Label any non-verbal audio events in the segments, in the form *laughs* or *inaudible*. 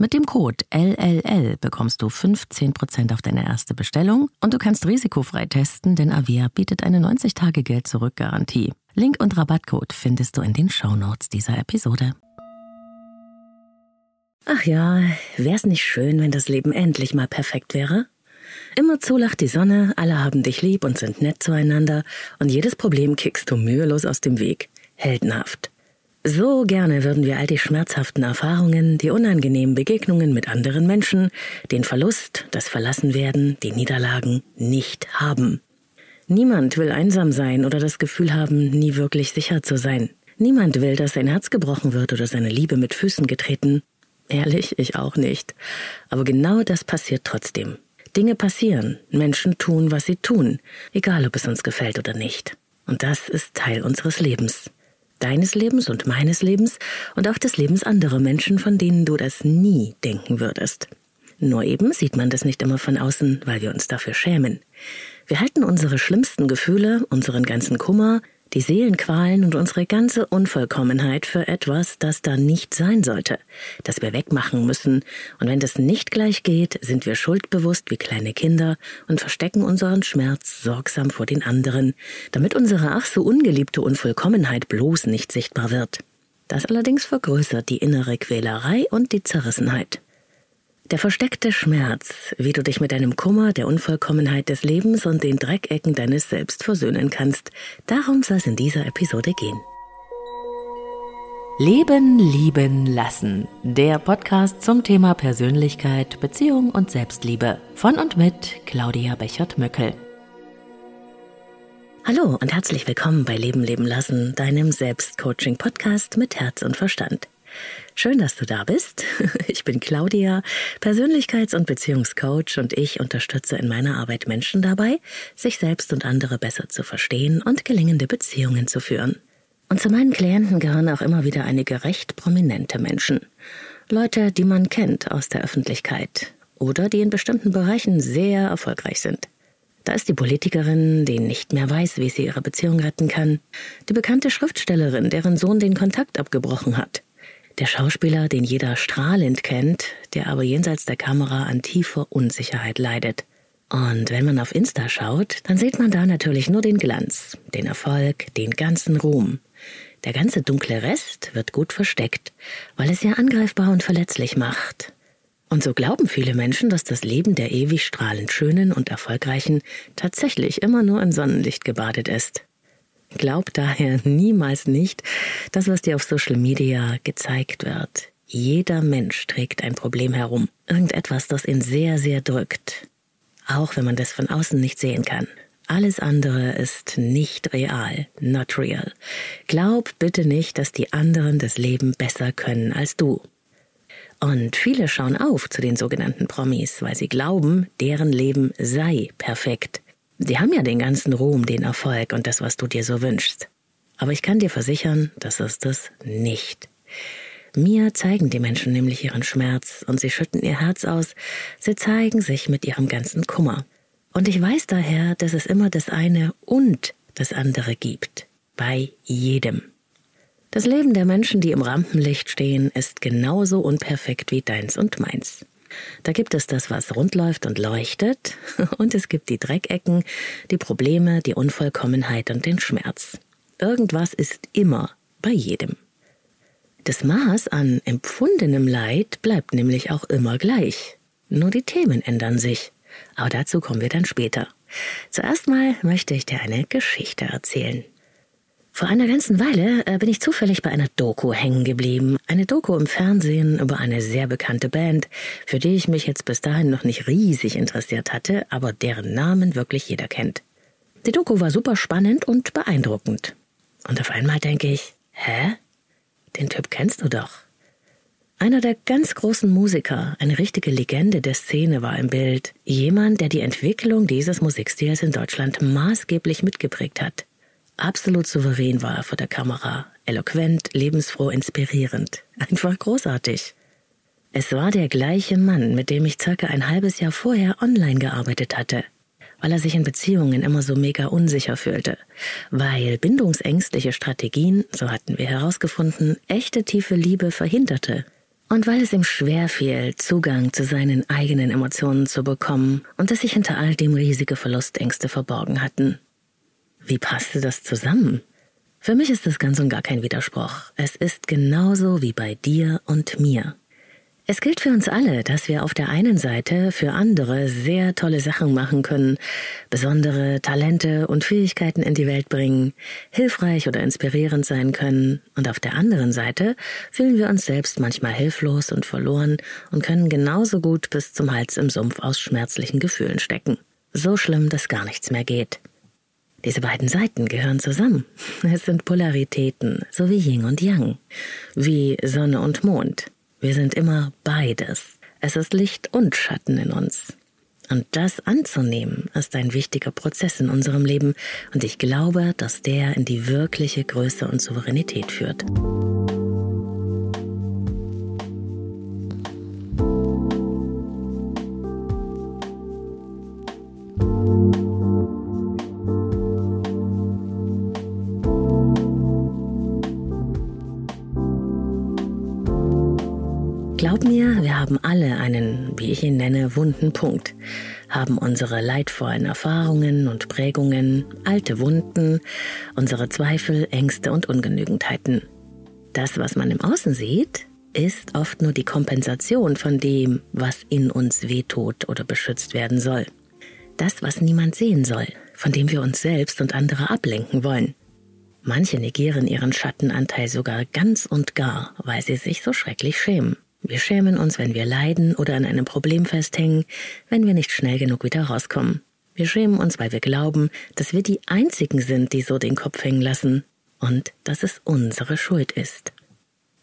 Mit dem Code LLL bekommst du 15% auf deine erste Bestellung und du kannst risikofrei testen, denn Avea bietet eine 90-Tage-Geld-Zurück-Garantie. Link und Rabattcode findest du in den Shownotes dieser Episode. Ach ja, wär's nicht schön, wenn das Leben endlich mal perfekt wäre? Immerzu lacht die Sonne, alle haben dich lieb und sind nett zueinander und jedes Problem kickst du mühelos aus dem Weg. Heldenhaft. So gerne würden wir all die schmerzhaften Erfahrungen, die unangenehmen Begegnungen mit anderen Menschen, den Verlust, das Verlassenwerden, die Niederlagen nicht haben. Niemand will einsam sein oder das Gefühl haben, nie wirklich sicher zu sein. Niemand will, dass sein Herz gebrochen wird oder seine Liebe mit Füßen getreten. Ehrlich, ich auch nicht. Aber genau das passiert trotzdem. Dinge passieren, Menschen tun, was sie tun, egal ob es uns gefällt oder nicht. Und das ist Teil unseres Lebens. Deines Lebens und meines Lebens und auch des Lebens anderer Menschen, von denen du das nie denken würdest. Nur eben sieht man das nicht immer von außen, weil wir uns dafür schämen. Wir halten unsere schlimmsten Gefühle, unseren ganzen Kummer, die Seelenqualen und unsere ganze Unvollkommenheit für etwas, das da nicht sein sollte, das wir wegmachen müssen, und wenn das nicht gleich geht, sind wir schuldbewusst wie kleine Kinder und verstecken unseren Schmerz sorgsam vor den anderen, damit unsere ach so ungeliebte Unvollkommenheit bloß nicht sichtbar wird. Das allerdings vergrößert die innere Quälerei und die Zerrissenheit. Der versteckte Schmerz, wie du dich mit deinem Kummer, der Unvollkommenheit des Lebens und den Dreckecken deines Selbst versöhnen kannst, darum soll es in dieser Episode gehen. Leben, lieben, lassen. Der Podcast zum Thema Persönlichkeit, Beziehung und Selbstliebe. Von und mit Claudia Bechert-Möckel. Hallo und herzlich willkommen bei Leben, leben, lassen, deinem Selbstcoaching-Podcast mit Herz und Verstand. Schön, dass du da bist. *laughs* Ich bin Claudia, Persönlichkeits- und Beziehungscoach und ich unterstütze in meiner Arbeit Menschen dabei, sich selbst und andere besser zu verstehen und gelingende Beziehungen zu führen. Und zu meinen Klienten gehören auch immer wieder einige recht prominente Menschen. Leute, die man kennt aus der Öffentlichkeit oder die in bestimmten Bereichen sehr erfolgreich sind. Da ist die Politikerin, die nicht mehr weiß, wie sie ihre Beziehung retten kann, die bekannte Schriftstellerin, deren Sohn den Kontakt abgebrochen hat, der Schauspieler, den jeder strahlend kennt, der aber jenseits der Kamera an tiefer Unsicherheit leidet. Und wenn man auf Insta schaut, dann sieht man da natürlich nur den Glanz, den Erfolg, den ganzen Ruhm. Der ganze dunkle Rest wird gut versteckt, weil es ja angreifbar und verletzlich macht. Und so glauben viele Menschen, dass das Leben der ewig strahlend Schönen und Erfolgreichen tatsächlich immer nur in Sonnenlicht gebadet ist. Glaub daher niemals nicht, das, was dir auf Social Media gezeigt wird. Jeder Mensch trägt ein Problem herum. Irgendetwas, das ihn sehr, sehr drückt. Auch wenn man das von außen nicht sehen kann. Alles andere ist nicht real, not real. Glaub bitte nicht, dass die anderen das Leben besser können als du. Und viele schauen auf zu den sogenannten Promis, weil sie glauben, deren Leben sei perfekt. Sie haben ja den ganzen Ruhm, den Erfolg und das, was du dir so wünschst. Aber ich kann dir versichern, das ist es nicht. Mir zeigen die Menschen nämlich ihren Schmerz und sie schütten ihr Herz aus, sie zeigen sich mit ihrem ganzen Kummer. Und ich weiß daher, dass es immer das eine und das andere gibt. Bei jedem. Das Leben der Menschen, die im Rampenlicht stehen, ist genauso unperfekt wie deins und meins. Da gibt es das, was rund läuft und leuchtet, *laughs* und es gibt die Dreckecken, die Probleme, die Unvollkommenheit und den Schmerz. Irgendwas ist immer bei jedem. Das Maß an empfundenem Leid bleibt nämlich auch immer gleich. Nur die Themen ändern sich. Aber dazu kommen wir dann später. Zuerst mal möchte ich dir eine Geschichte erzählen. Vor einer ganzen Weile äh, bin ich zufällig bei einer Doku hängen geblieben. Eine Doku im Fernsehen über eine sehr bekannte Band, für die ich mich jetzt bis dahin noch nicht riesig interessiert hatte, aber deren Namen wirklich jeder kennt. Die Doku war super spannend und beeindruckend. Und auf einmal denke ich, hä? Den Typ kennst du doch. Einer der ganz großen Musiker, eine richtige Legende der Szene war im Bild. Jemand, der die Entwicklung dieses Musikstils in Deutschland maßgeblich mitgeprägt hat. Absolut souverän war er vor der Kamera, eloquent, lebensfroh, inspirierend. Einfach großartig. Es war der gleiche Mann, mit dem ich circa ein halbes Jahr vorher online gearbeitet hatte weil er sich in Beziehungen immer so mega unsicher fühlte, weil bindungsängstliche Strategien, so hatten wir herausgefunden, echte tiefe Liebe verhinderte und weil es ihm schwer fiel, Zugang zu seinen eigenen Emotionen zu bekommen und dass sich hinter all dem riesige Verlustängste verborgen hatten. Wie passte das zusammen? Für mich ist das ganz und gar kein Widerspruch. Es ist genauso wie bei dir und mir. Es gilt für uns alle, dass wir auf der einen Seite für andere sehr tolle Sachen machen können, besondere Talente und Fähigkeiten in die Welt bringen, hilfreich oder inspirierend sein können, und auf der anderen Seite fühlen wir uns selbst manchmal hilflos und verloren und können genauso gut bis zum Hals im Sumpf aus schmerzlichen Gefühlen stecken. So schlimm, dass gar nichts mehr geht. Diese beiden Seiten gehören zusammen. Es sind Polaritäten, so wie Yin und Yang, wie Sonne und Mond. Wir sind immer beides. Es ist Licht und Schatten in uns. Und das anzunehmen, ist ein wichtiger Prozess in unserem Leben, und ich glaube, dass der in die wirkliche Größe und Souveränität führt. Glaub mir, wir haben alle einen, wie ich ihn nenne, wunden Punkt, haben unsere leidvollen Erfahrungen und Prägungen, alte Wunden, unsere Zweifel, Ängste und Ungenügendheiten. Das, was man im Außen sieht, ist oft nur die Kompensation von dem, was in uns wehtut oder beschützt werden soll. Das, was niemand sehen soll, von dem wir uns selbst und andere ablenken wollen. Manche negieren ihren Schattenanteil sogar ganz und gar, weil sie sich so schrecklich schämen. Wir schämen uns, wenn wir leiden oder an einem Problem festhängen, wenn wir nicht schnell genug wieder rauskommen. Wir schämen uns, weil wir glauben, dass wir die Einzigen sind, die so den Kopf hängen lassen und dass es unsere Schuld ist.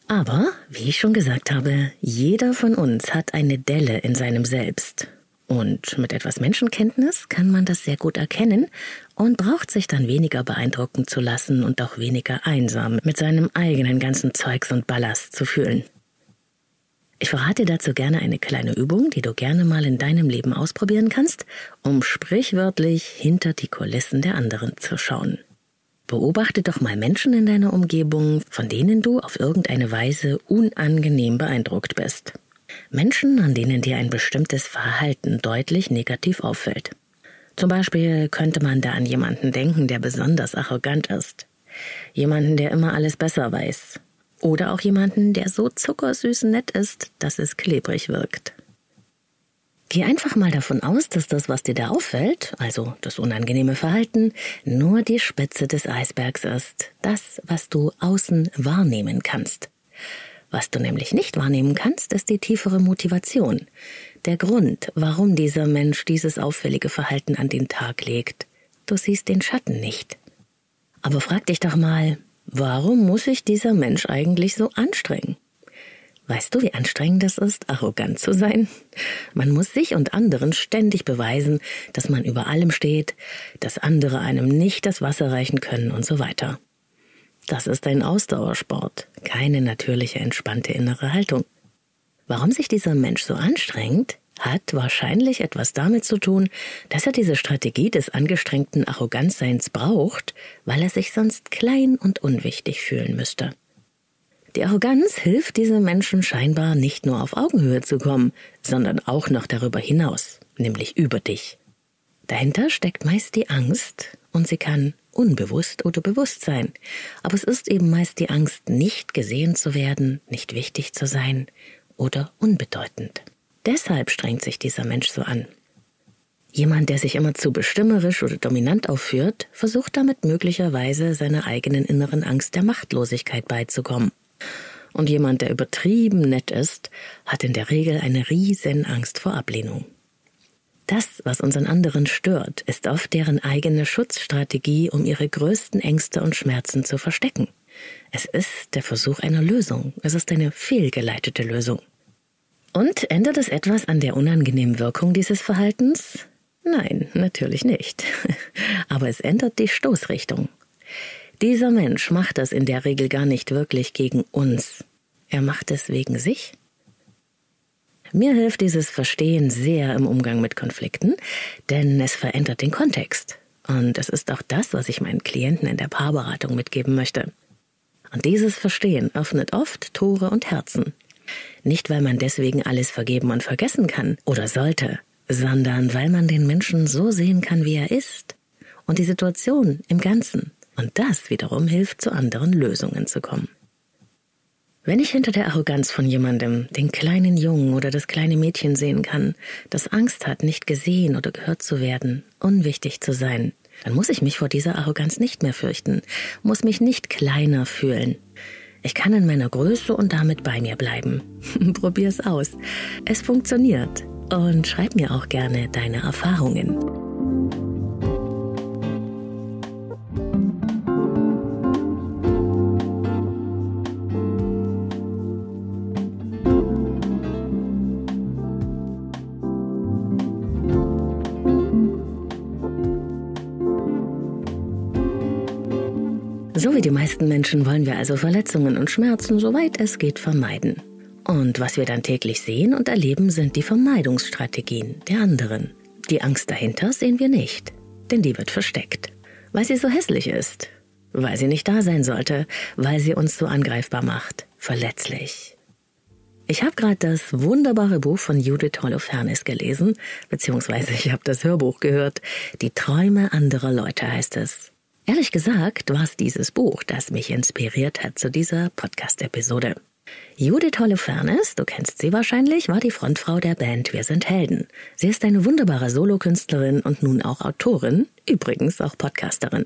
Aber, wie ich schon gesagt habe, jeder von uns hat eine Delle in seinem Selbst. Und mit etwas Menschenkenntnis kann man das sehr gut erkennen und braucht sich dann weniger beeindrucken zu lassen und auch weniger einsam mit seinem eigenen ganzen Zeugs und Ballast zu fühlen. Ich verrate dazu gerne eine kleine Übung, die du gerne mal in deinem Leben ausprobieren kannst, um sprichwörtlich hinter die Kulissen der anderen zu schauen. Beobachte doch mal Menschen in deiner Umgebung, von denen du auf irgendeine Weise unangenehm beeindruckt bist. Menschen, an denen dir ein bestimmtes Verhalten deutlich negativ auffällt. Zum Beispiel könnte man da an jemanden denken, der besonders arrogant ist. Jemanden, der immer alles besser weiß. Oder auch jemanden, der so zuckersüß nett ist, dass es klebrig wirkt. Geh einfach mal davon aus, dass das, was dir da auffällt, also das unangenehme Verhalten, nur die Spitze des Eisbergs ist, das, was du außen wahrnehmen kannst. Was du nämlich nicht wahrnehmen kannst, ist die tiefere Motivation, der Grund, warum dieser Mensch dieses auffällige Verhalten an den Tag legt. Du siehst den Schatten nicht. Aber frag dich doch mal, Warum muss sich dieser Mensch eigentlich so anstrengen? Weißt du, wie anstrengend es ist, arrogant zu sein? Man muss sich und anderen ständig beweisen, dass man über allem steht, dass andere einem nicht das Wasser reichen können und so weiter. Das ist ein Ausdauersport, keine natürliche, entspannte innere Haltung. Warum sich dieser Mensch so anstrengt, hat wahrscheinlich etwas damit zu tun, dass er diese Strategie des angestrengten Arroganzseins braucht, weil er sich sonst klein und unwichtig fühlen müsste. Die Arroganz hilft diesem Menschen scheinbar nicht nur auf Augenhöhe zu kommen, sondern auch noch darüber hinaus, nämlich über dich. Dahinter steckt meist die Angst und sie kann unbewusst oder bewusst sein. Aber es ist eben meist die Angst, nicht gesehen zu werden, nicht wichtig zu sein oder unbedeutend. Deshalb strengt sich dieser Mensch so an. Jemand, der sich immer zu bestimmerisch oder dominant aufführt, versucht damit möglicherweise seiner eigenen inneren Angst der Machtlosigkeit beizukommen. Und jemand, der übertrieben nett ist, hat in der Regel eine riesen Angst vor Ablehnung. Das, was unseren anderen stört, ist oft deren eigene Schutzstrategie, um ihre größten Ängste und Schmerzen zu verstecken. Es ist der Versuch einer Lösung. Es ist eine fehlgeleitete Lösung. Und ändert es etwas an der unangenehmen Wirkung dieses Verhaltens? Nein, natürlich nicht. *laughs* Aber es ändert die Stoßrichtung. Dieser Mensch macht das in der Regel gar nicht wirklich gegen uns. Er macht es wegen sich. Mir hilft dieses Verstehen sehr im Umgang mit Konflikten, denn es verändert den Kontext. Und es ist auch das, was ich meinen Klienten in der Paarberatung mitgeben möchte. Und dieses Verstehen öffnet oft Tore und Herzen. Nicht, weil man deswegen alles vergeben und vergessen kann oder sollte, sondern weil man den Menschen so sehen kann, wie er ist und die Situation im Ganzen. Und das wiederum hilft, zu anderen Lösungen zu kommen. Wenn ich hinter der Arroganz von jemandem den kleinen Jungen oder das kleine Mädchen sehen kann, das Angst hat, nicht gesehen oder gehört zu werden, unwichtig zu sein, dann muss ich mich vor dieser Arroganz nicht mehr fürchten, muss mich nicht kleiner fühlen. Ich kann in meiner Größe und damit bei mir bleiben. *laughs* Probier's aus. Es funktioniert. Und schreib mir auch gerne deine Erfahrungen. So wie die meisten Menschen wollen wir also Verletzungen und Schmerzen, soweit es geht, vermeiden. Und was wir dann täglich sehen und erleben, sind die Vermeidungsstrategien der anderen. Die Angst dahinter sehen wir nicht, denn die wird versteckt. Weil sie so hässlich ist, weil sie nicht da sein sollte, weil sie uns so angreifbar macht, verletzlich. Ich habe gerade das wunderbare Buch von Judith Holofernes gelesen, beziehungsweise ich habe das Hörbuch gehört. Die Träume anderer Leute heißt es. Ehrlich gesagt war es dieses Buch, das mich inspiriert hat zu dieser Podcast-Episode. Judith Holofernes, du kennst sie wahrscheinlich, war die Frontfrau der Band Wir sind Helden. Sie ist eine wunderbare Solokünstlerin und nun auch Autorin, übrigens auch Podcasterin.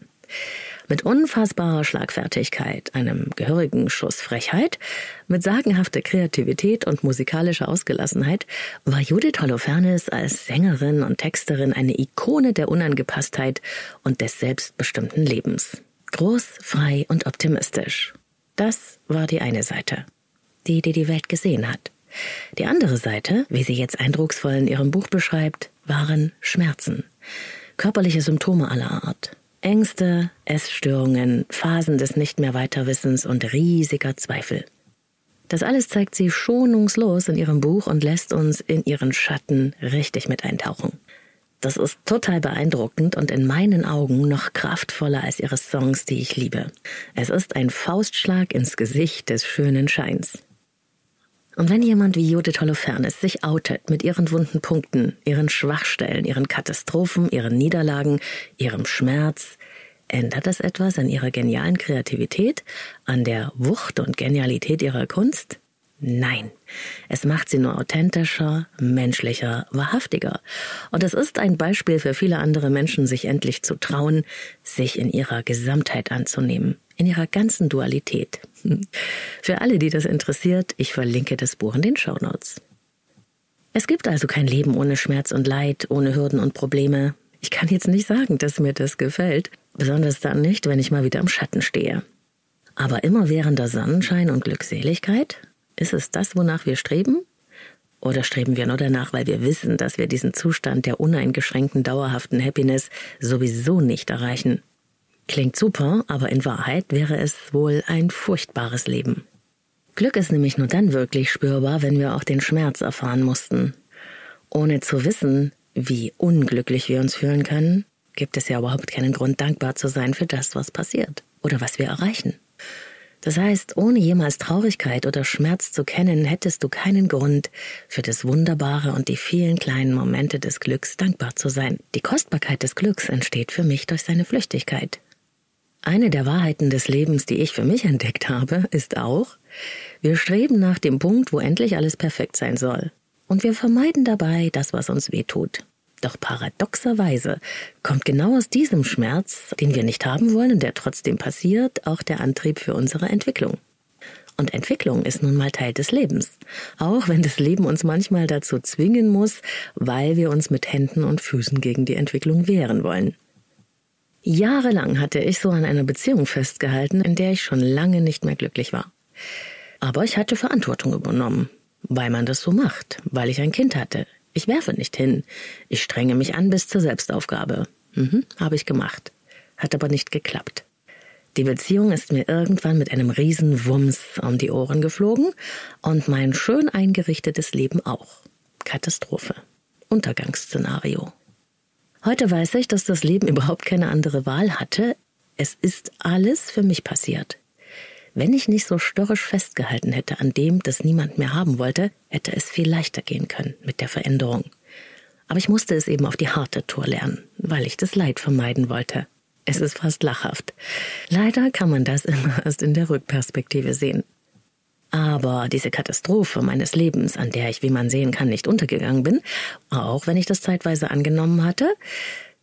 Mit unfassbarer Schlagfertigkeit, einem gehörigen Schuss Frechheit, mit sagenhafter Kreativität und musikalischer Ausgelassenheit war Judith Holofernes als Sängerin und Texterin eine Ikone der Unangepasstheit und des selbstbestimmten Lebens. Groß, frei und optimistisch. Das war die eine Seite, die, die die Welt gesehen hat. Die andere Seite, wie sie jetzt eindrucksvoll in ihrem Buch beschreibt, waren Schmerzen. Körperliche Symptome aller Art. Ängste, Essstörungen, Phasen des Nicht mehr Weiterwissens und riesiger Zweifel. Das alles zeigt sie schonungslos in ihrem Buch und lässt uns in ihren Schatten richtig mit eintauchen. Das ist total beeindruckend und in meinen Augen noch kraftvoller als ihre Songs, die ich liebe. Es ist ein Faustschlag ins Gesicht des schönen Scheins. Und wenn jemand wie Judith Holofernes sich outet mit ihren wunden Punkten, ihren Schwachstellen, ihren Katastrophen, ihren Niederlagen, ihrem Schmerz, ändert das etwas an ihrer genialen Kreativität, an der Wucht und Genialität ihrer Kunst? Nein, es macht sie nur authentischer, menschlicher, wahrhaftiger. Und es ist ein Beispiel für viele andere Menschen, sich endlich zu trauen, sich in ihrer Gesamtheit anzunehmen, in ihrer ganzen Dualität. Für alle, die das interessiert, ich verlinke das Buch in den Show Notes. Es gibt also kein Leben ohne Schmerz und Leid, ohne Hürden und Probleme. Ich kann jetzt nicht sagen, dass mir das gefällt, besonders dann nicht, wenn ich mal wieder im Schatten stehe. Aber immerwährender Sonnenschein und Glückseligkeit ist es das, wonach wir streben? Oder streben wir nur danach, weil wir wissen, dass wir diesen Zustand der uneingeschränkten, dauerhaften Happiness sowieso nicht erreichen? Klingt super, aber in Wahrheit wäre es wohl ein furchtbares Leben. Glück ist nämlich nur dann wirklich spürbar, wenn wir auch den Schmerz erfahren mussten. Ohne zu wissen, wie unglücklich wir uns fühlen können, gibt es ja überhaupt keinen Grund, dankbar zu sein für das, was passiert oder was wir erreichen. Das heißt, ohne jemals Traurigkeit oder Schmerz zu kennen, hättest du keinen Grund, für das Wunderbare und die vielen kleinen Momente des Glücks dankbar zu sein. Die Kostbarkeit des Glücks entsteht für mich durch seine Flüchtigkeit. Eine der Wahrheiten des Lebens, die ich für mich entdeckt habe, ist auch, wir streben nach dem Punkt, wo endlich alles perfekt sein soll. Und wir vermeiden dabei das, was uns weh tut. Doch paradoxerweise kommt genau aus diesem Schmerz, den wir nicht haben wollen und der trotzdem passiert, auch der Antrieb für unsere Entwicklung. Und Entwicklung ist nun mal Teil des Lebens, auch wenn das Leben uns manchmal dazu zwingen muss, weil wir uns mit Händen und Füßen gegen die Entwicklung wehren wollen. Jahrelang hatte ich so an einer Beziehung festgehalten, in der ich schon lange nicht mehr glücklich war. Aber ich hatte Verantwortung übernommen, weil man das so macht, weil ich ein Kind hatte, ich werfe nicht hin. Ich strenge mich an bis zur Selbstaufgabe. Mhm, habe ich gemacht. Hat aber nicht geklappt. Die Beziehung ist mir irgendwann mit einem Riesenwumms um die Ohren geflogen und mein schön eingerichtetes Leben auch. Katastrophe. Untergangsszenario. Heute weiß ich, dass das Leben überhaupt keine andere Wahl hatte. Es ist alles für mich passiert. Wenn ich nicht so störrisch festgehalten hätte an dem, das niemand mehr haben wollte, hätte es viel leichter gehen können mit der Veränderung. Aber ich musste es eben auf die harte Tour lernen, weil ich das Leid vermeiden wollte. Es ist fast lachhaft. Leider kann man das *laughs* immer erst in der Rückperspektive sehen. Aber diese Katastrophe meines Lebens, an der ich, wie man sehen kann, nicht untergegangen bin, auch wenn ich das zeitweise angenommen hatte,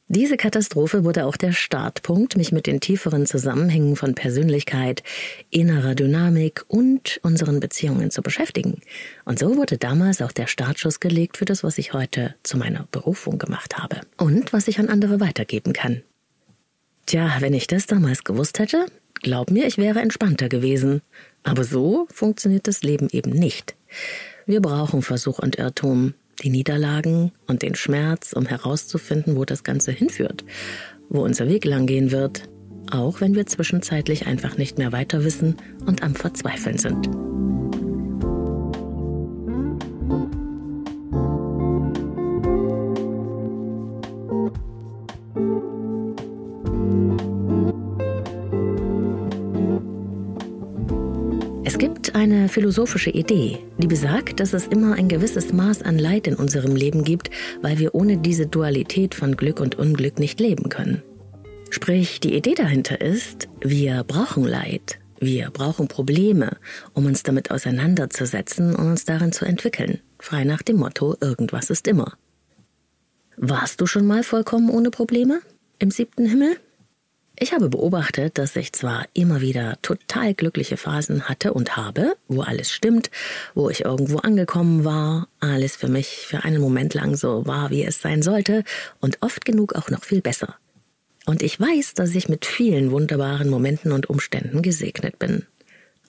diese Katastrophe wurde auch der Startpunkt, mich mit den tieferen Zusammenhängen von Persönlichkeit, innerer Dynamik und unseren Beziehungen zu beschäftigen. Und so wurde damals auch der Startschuss gelegt für das, was ich heute zu meiner Berufung gemacht habe und was ich an andere weitergeben kann. Tja, wenn ich das damals gewusst hätte, glaub mir, ich wäre entspannter gewesen. Aber so funktioniert das Leben eben nicht. Wir brauchen Versuch und Irrtum, die Niederlagen und den Schmerz, um herauszufinden, wo das Ganze hinführt, wo unser Weg langgehen wird, auch wenn wir zwischenzeitlich einfach nicht mehr weiter wissen und am Verzweifeln sind. Eine philosophische Idee, die besagt, dass es immer ein gewisses Maß an Leid in unserem Leben gibt, weil wir ohne diese Dualität von Glück und Unglück nicht leben können. Sprich, die Idee dahinter ist, wir brauchen Leid, wir brauchen Probleme, um uns damit auseinanderzusetzen und uns darin zu entwickeln, frei nach dem Motto, irgendwas ist immer. Warst du schon mal vollkommen ohne Probleme? Im siebten Himmel? Ich habe beobachtet, dass ich zwar immer wieder total glückliche Phasen hatte und habe, wo alles stimmt, wo ich irgendwo angekommen war, alles für mich für einen Moment lang so war, wie es sein sollte und oft genug auch noch viel besser. Und ich weiß, dass ich mit vielen wunderbaren Momenten und Umständen gesegnet bin.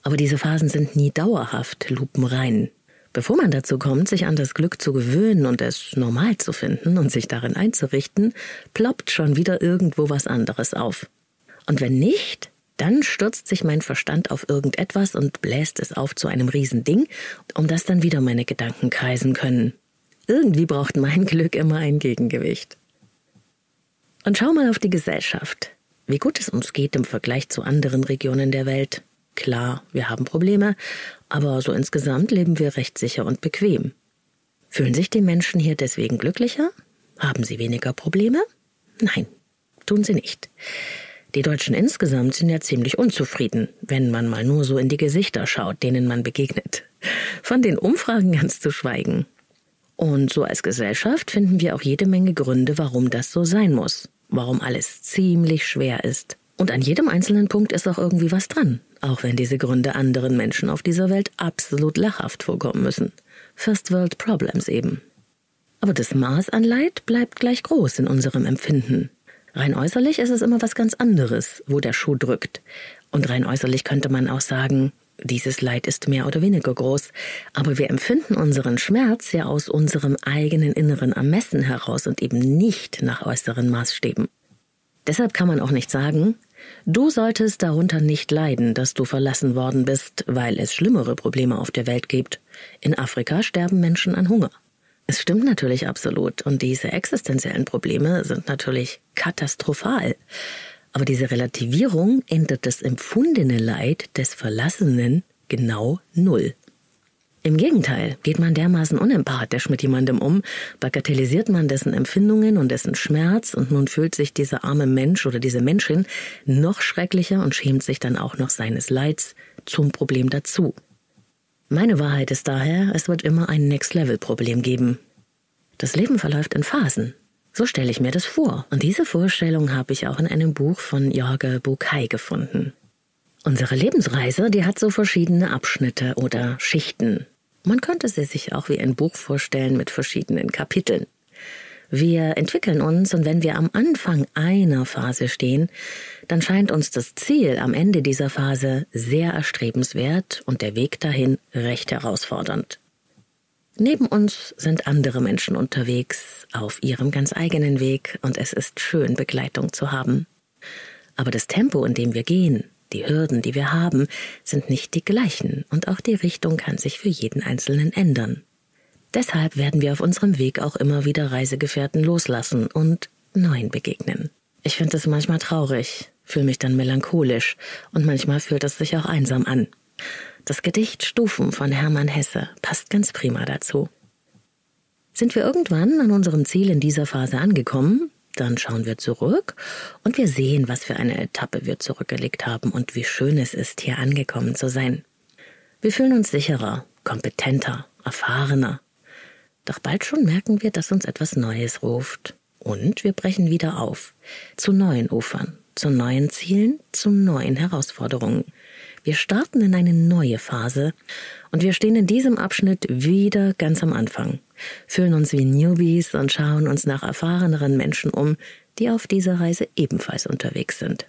Aber diese Phasen sind nie dauerhaft lupenrein. Bevor man dazu kommt, sich an das Glück zu gewöhnen und es normal zu finden und sich darin einzurichten, ploppt schon wieder irgendwo was anderes auf. Und wenn nicht, dann stürzt sich mein Verstand auf irgendetwas und bläst es auf zu einem Riesending, um das dann wieder meine Gedanken kreisen können. Irgendwie braucht mein *laughs* Glück immer ein Gegengewicht. Und schau mal auf die Gesellschaft. Wie gut es uns geht im Vergleich zu anderen Regionen der Welt. Klar, wir haben Probleme, aber so insgesamt leben wir recht sicher und bequem. Fühlen sich die Menschen hier deswegen glücklicher? Haben sie weniger Probleme? Nein, tun sie nicht. Die Deutschen insgesamt sind ja ziemlich unzufrieden, wenn man mal nur so in die Gesichter schaut, denen man begegnet. Von den Umfragen ganz zu schweigen. Und so als Gesellschaft finden wir auch jede Menge Gründe, warum das so sein muss, warum alles ziemlich schwer ist. Und an jedem einzelnen Punkt ist auch irgendwie was dran, auch wenn diese Gründe anderen Menschen auf dieser Welt absolut lachhaft vorkommen müssen. First World Problems eben. Aber das Maß an Leid bleibt gleich groß in unserem Empfinden. Rein äußerlich ist es immer was ganz anderes, wo der Schuh drückt. Und rein äußerlich könnte man auch sagen, dieses Leid ist mehr oder weniger groß, aber wir empfinden unseren Schmerz ja aus unserem eigenen inneren Ermessen heraus und eben nicht nach äußeren Maßstäben. Deshalb kann man auch nicht sagen, du solltest darunter nicht leiden, dass du verlassen worden bist, weil es schlimmere Probleme auf der Welt gibt. In Afrika sterben Menschen an Hunger. Es stimmt natürlich absolut und diese existenziellen Probleme sind natürlich katastrophal. Aber diese Relativierung ändert das empfundene Leid des Verlassenen genau null. Im Gegenteil, geht man dermaßen unempathisch mit jemandem um, bagatellisiert man dessen Empfindungen und dessen Schmerz und nun fühlt sich dieser arme Mensch oder diese Menschin noch schrecklicher und schämt sich dann auch noch seines Leids zum Problem dazu. Meine Wahrheit ist daher, es wird immer ein Next-Level-Problem geben. Das Leben verläuft in Phasen. So stelle ich mir das vor. Und diese Vorstellung habe ich auch in einem Buch von Jorge Bukai gefunden. Unsere Lebensreise, die hat so verschiedene Abschnitte oder Schichten. Man könnte sie sich auch wie ein Buch vorstellen mit verschiedenen Kapiteln. Wir entwickeln uns und wenn wir am Anfang einer Phase stehen, dann scheint uns das Ziel am Ende dieser Phase sehr erstrebenswert und der Weg dahin recht herausfordernd. Neben uns sind andere Menschen unterwegs auf ihrem ganz eigenen Weg und es ist schön, Begleitung zu haben. Aber das Tempo, in dem wir gehen, die Hürden, die wir haben, sind nicht die gleichen und auch die Richtung kann sich für jeden Einzelnen ändern. Deshalb werden wir auf unserem Weg auch immer wieder Reisegefährten loslassen und neuen begegnen. Ich finde es manchmal traurig, fühle mich dann melancholisch und manchmal fühlt es sich auch einsam an. Das Gedicht Stufen von Hermann Hesse passt ganz prima dazu. Sind wir irgendwann an unserem Ziel in dieser Phase angekommen, dann schauen wir zurück und wir sehen, was für eine Etappe wir zurückgelegt haben und wie schön es ist, hier angekommen zu sein. Wir fühlen uns sicherer, kompetenter, erfahrener. Doch bald schon merken wir, dass uns etwas Neues ruft. Und wir brechen wieder auf. Zu neuen Ufern, zu neuen Zielen, zu neuen Herausforderungen. Wir starten in eine neue Phase und wir stehen in diesem Abschnitt wieder ganz am Anfang, fühlen uns wie Newbies und schauen uns nach erfahreneren Menschen um, die auf dieser Reise ebenfalls unterwegs sind.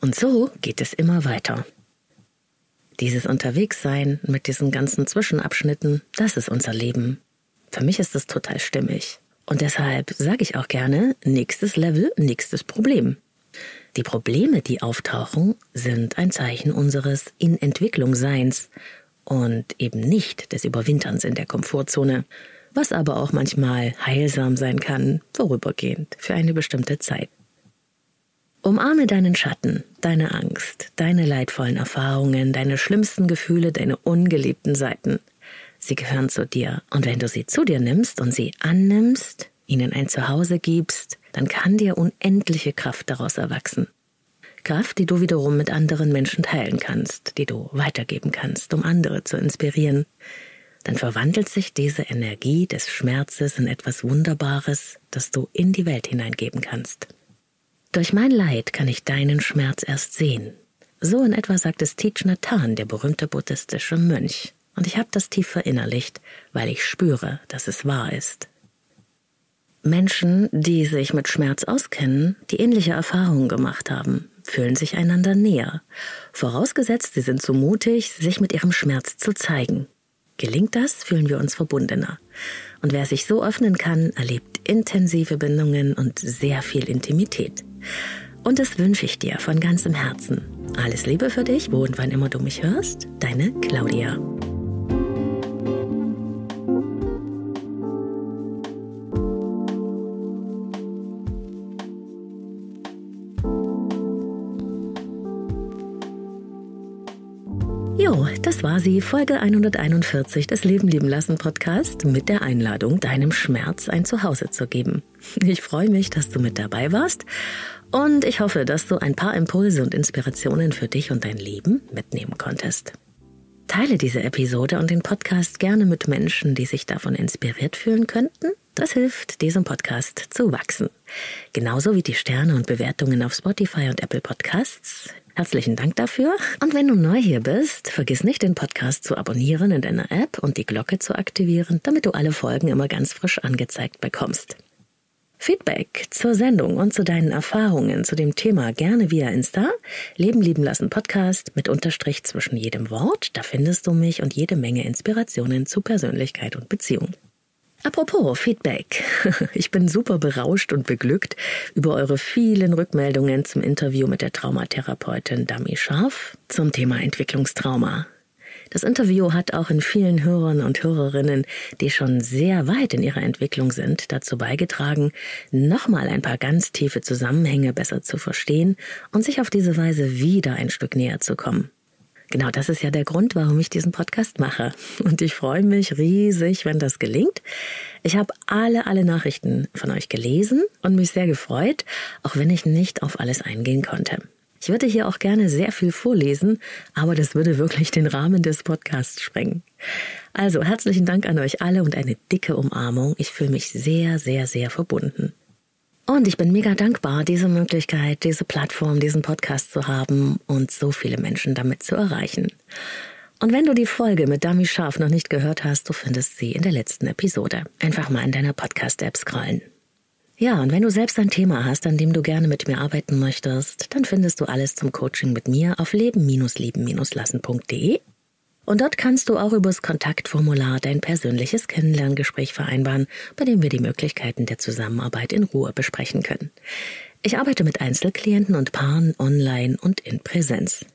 Und so geht es immer weiter. Dieses Unterwegssein mit diesen ganzen Zwischenabschnitten, das ist unser Leben. Für mich ist das total stimmig. Und deshalb sage ich auch gerne, nächstes Level, nächstes Problem. Die Probleme, die auftauchen, sind ein Zeichen unseres In Entwicklung Seins und eben nicht des Überwinterns in der Komfortzone, was aber auch manchmal heilsam sein kann, vorübergehend, für eine bestimmte Zeit. Umarme deinen Schatten, deine Angst, deine leidvollen Erfahrungen, deine schlimmsten Gefühle, deine ungeliebten Seiten. Sie gehören zu dir, und wenn du sie zu dir nimmst und sie annimmst, ihnen ein Zuhause gibst, dann kann dir unendliche Kraft daraus erwachsen. Kraft, die du wiederum mit anderen Menschen teilen kannst, die du weitergeben kannst, um andere zu inspirieren. Dann verwandelt sich diese Energie des Schmerzes in etwas Wunderbares, das du in die Welt hineingeben kannst. Durch mein Leid kann ich deinen Schmerz erst sehen. So in etwa sagt es Thich Nhat Hanh, der berühmte buddhistische Mönch. Und ich habe das tief verinnerlicht, weil ich spüre, dass es wahr ist. Menschen, die sich mit Schmerz auskennen, die ähnliche Erfahrungen gemacht haben, fühlen sich einander näher, vorausgesetzt sie sind so mutig, sich mit ihrem Schmerz zu zeigen. Gelingt das, fühlen wir uns verbundener. Und wer sich so öffnen kann, erlebt intensive Bindungen und sehr viel Intimität. Und das wünsche ich dir von ganzem Herzen. Alles Liebe für dich, wo und wann immer du mich hörst. Deine Claudia. Das war sie, Folge 141 des Leben lieben lassen Podcast mit der Einladung, deinem Schmerz ein Zuhause zu geben. Ich freue mich, dass du mit dabei warst und ich hoffe, dass du ein paar Impulse und Inspirationen für dich und dein Leben mitnehmen konntest. Teile diese Episode und den Podcast gerne mit Menschen, die sich davon inspiriert fühlen könnten. Das hilft, diesem Podcast zu wachsen. Genauso wie die Sterne und Bewertungen auf Spotify und Apple Podcasts. Herzlichen Dank dafür. Und wenn du neu hier bist, vergiss nicht, den Podcast zu abonnieren in deiner App und die Glocke zu aktivieren, damit du alle Folgen immer ganz frisch angezeigt bekommst. Feedback zur Sendung und zu deinen Erfahrungen zu dem Thema gerne via Insta. Leben lieben lassen Podcast mit Unterstrich zwischen jedem Wort. Da findest du mich und jede Menge Inspirationen zu Persönlichkeit und Beziehung. Apropos Feedback. *laughs* Ich bin super berauscht und beglückt über eure vielen Rückmeldungen zum Interview mit der Traumatherapeutin Dami Scharf zum Thema Entwicklungstrauma. Das Interview hat auch in vielen Hörern und Hörerinnen, die schon sehr weit in ihrer Entwicklung sind, dazu beigetragen, nochmal ein paar ganz tiefe Zusammenhänge besser zu verstehen und sich auf diese Weise wieder ein Stück näher zu kommen. Genau das ist ja der Grund, warum ich diesen Podcast mache. Und ich freue mich riesig, wenn das gelingt. Ich habe alle, alle Nachrichten von euch gelesen und mich sehr gefreut, auch wenn ich nicht auf alles eingehen konnte. Ich würde hier auch gerne sehr viel vorlesen, aber das würde wirklich den Rahmen des Podcasts sprengen. Also herzlichen Dank an euch alle und eine dicke Umarmung. Ich fühle mich sehr, sehr, sehr verbunden. Und ich bin mega dankbar, diese Möglichkeit, diese Plattform, diesen Podcast zu haben und so viele Menschen damit zu erreichen. Und wenn du die Folge mit Dami Scharf noch nicht gehört hast, du findest sie in der letzten Episode. Einfach mal in deiner Podcast-App scrollen. Ja, und wenn du selbst ein Thema hast, an dem du gerne mit mir arbeiten möchtest, dann findest du alles zum Coaching mit mir auf leben-leben-lassen.de und dort kannst du auch übers Kontaktformular dein persönliches Kennenlerngespräch vereinbaren, bei dem wir die Möglichkeiten der Zusammenarbeit in Ruhe besprechen können. Ich arbeite mit Einzelklienten und Paaren online und in Präsenz.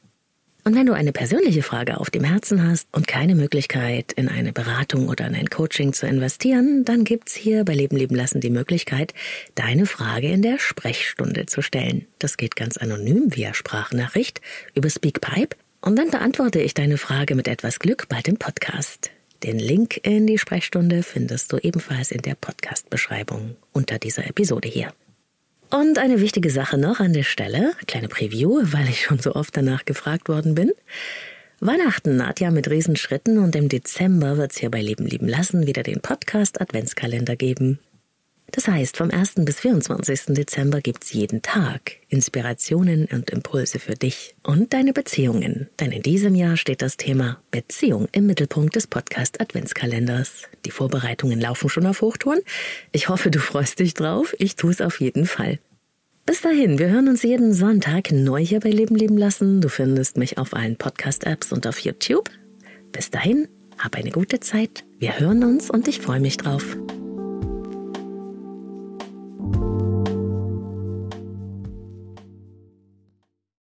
Und wenn du eine persönliche Frage auf dem Herzen hast und keine Möglichkeit, in eine Beratung oder in ein Coaching zu investieren, dann gibt's hier bei Leben leben lassen die Möglichkeit, deine Frage in der Sprechstunde zu stellen. Das geht ganz anonym via Sprachnachricht über Speakpipe und dann beantworte ich deine Frage mit etwas Glück bald im Podcast. Den Link in die Sprechstunde findest du ebenfalls in der Podcast-Beschreibung unter dieser Episode hier. Und eine wichtige Sache noch an der Stelle, kleine Preview, weil ich schon so oft danach gefragt worden bin. Weihnachten naht ja mit Riesenschritten und im Dezember wird's hier bei Leben lieben lassen wieder den Podcast Adventskalender geben. Das heißt, vom 1. bis 24. Dezember gibt's jeden Tag Inspirationen und Impulse für dich und deine Beziehungen. Denn in diesem Jahr steht das Thema Beziehung im Mittelpunkt des Podcast Adventskalenders. Die Vorbereitungen laufen schon auf Hochtouren. Ich hoffe, du freust dich drauf. Ich tue es auf jeden Fall. Bis dahin, wir hören uns jeden Sonntag neu hier bei Leben leben lassen. Du findest mich auf allen Podcast-Apps und auf YouTube. Bis dahin, hab eine gute Zeit. Wir hören uns und ich freue mich drauf.